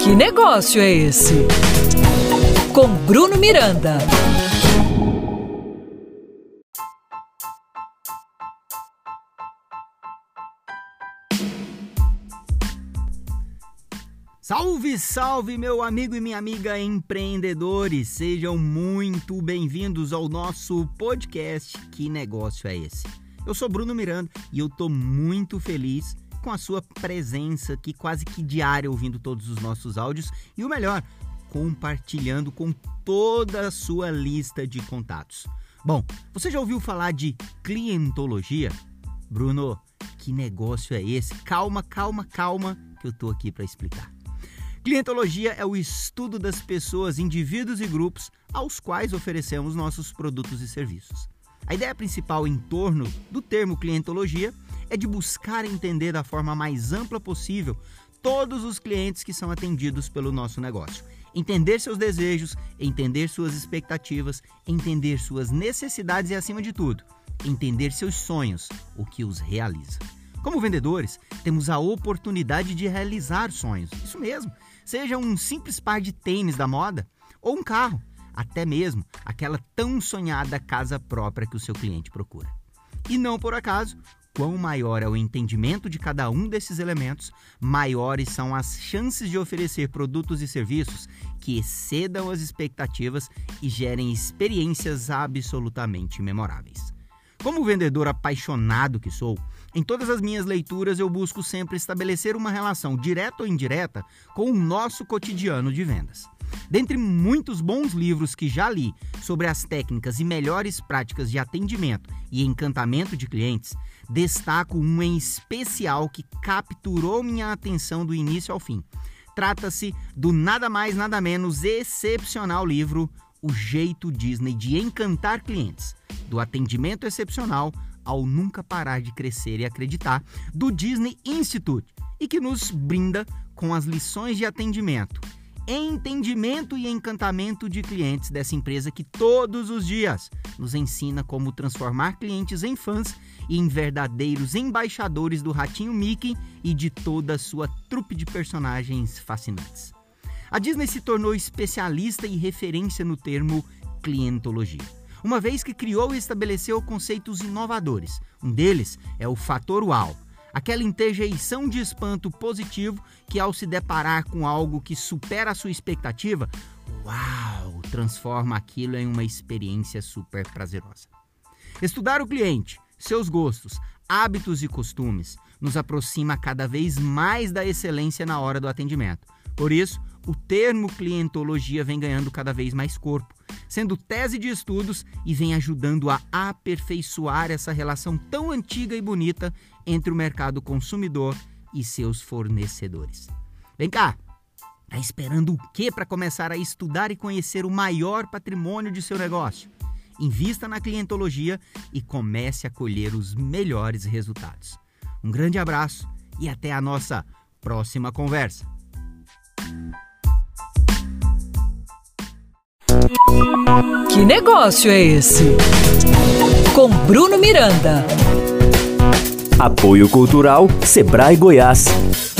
Que negócio é esse? Com Bruno Miranda. Salve, salve, meu amigo e minha amiga empreendedores! Sejam muito bem-vindos ao nosso podcast Que Negócio é Esse? Eu sou Bruno Miranda e eu tô muito feliz com a sua presença aqui quase que diária ouvindo todos os nossos áudios e o melhor, compartilhando com toda a sua lista de contatos. Bom, você já ouviu falar de clientologia? Bruno, que negócio é esse? Calma, calma, calma, que eu tô aqui para explicar. Clientologia é o estudo das pessoas, indivíduos e grupos aos quais oferecemos nossos produtos e serviços. A ideia principal em torno do termo clientologia é de buscar entender da forma mais ampla possível todos os clientes que são atendidos pelo nosso negócio. Entender seus desejos, entender suas expectativas, entender suas necessidades e, acima de tudo, entender seus sonhos, o que os realiza. Como vendedores, temos a oportunidade de realizar sonhos. Isso mesmo seja um simples par de tênis da moda ou um carro, até mesmo aquela tão sonhada casa própria que o seu cliente procura. E não por acaso, quão maior é o entendimento de cada um desses elementos, maiores são as chances de oferecer produtos e serviços que excedam as expectativas e gerem experiências absolutamente memoráveis. Como vendedor apaixonado que sou, em todas as minhas leituras eu busco sempre estabelecer uma relação direta ou indireta com o nosso cotidiano de vendas. Dentre muitos bons livros que já li sobre as técnicas e melhores práticas de atendimento e encantamento de clientes, destaco um em especial que capturou minha atenção do início ao fim. Trata-se do nada mais nada menos excepcional livro O Jeito Disney de Encantar Clientes do atendimento excepcional ao nunca parar de crescer e acreditar, do Disney Institute, e que nos brinda com as lições de atendimento, entendimento e encantamento de clientes dessa empresa que todos os dias nos ensina como transformar clientes em fãs e em verdadeiros embaixadores do Ratinho Mickey e de toda a sua trupe de personagens fascinantes. A Disney se tornou especialista e referência no termo clientologia uma vez que criou e estabeleceu conceitos inovadores. Um deles é o fator uau, aquela interjeição de espanto positivo que, ao se deparar com algo que supera a sua expectativa, uau, transforma aquilo em uma experiência super prazerosa. Estudar o cliente, seus gostos, hábitos e costumes nos aproxima cada vez mais da excelência na hora do atendimento. Por isso, o termo clientologia vem ganhando cada vez mais corpo sendo tese de estudos e vem ajudando a aperfeiçoar essa relação tão antiga e bonita entre o mercado consumidor e seus fornecedores. Vem cá, Está esperando o que para começar a estudar e conhecer o maior patrimônio de seu negócio? Invista na clientologia e comece a colher os melhores resultados. Um grande abraço e até a nossa próxima conversa. Que negócio é esse? Com Bruno Miranda. Apoio Cultural Sebrae Goiás.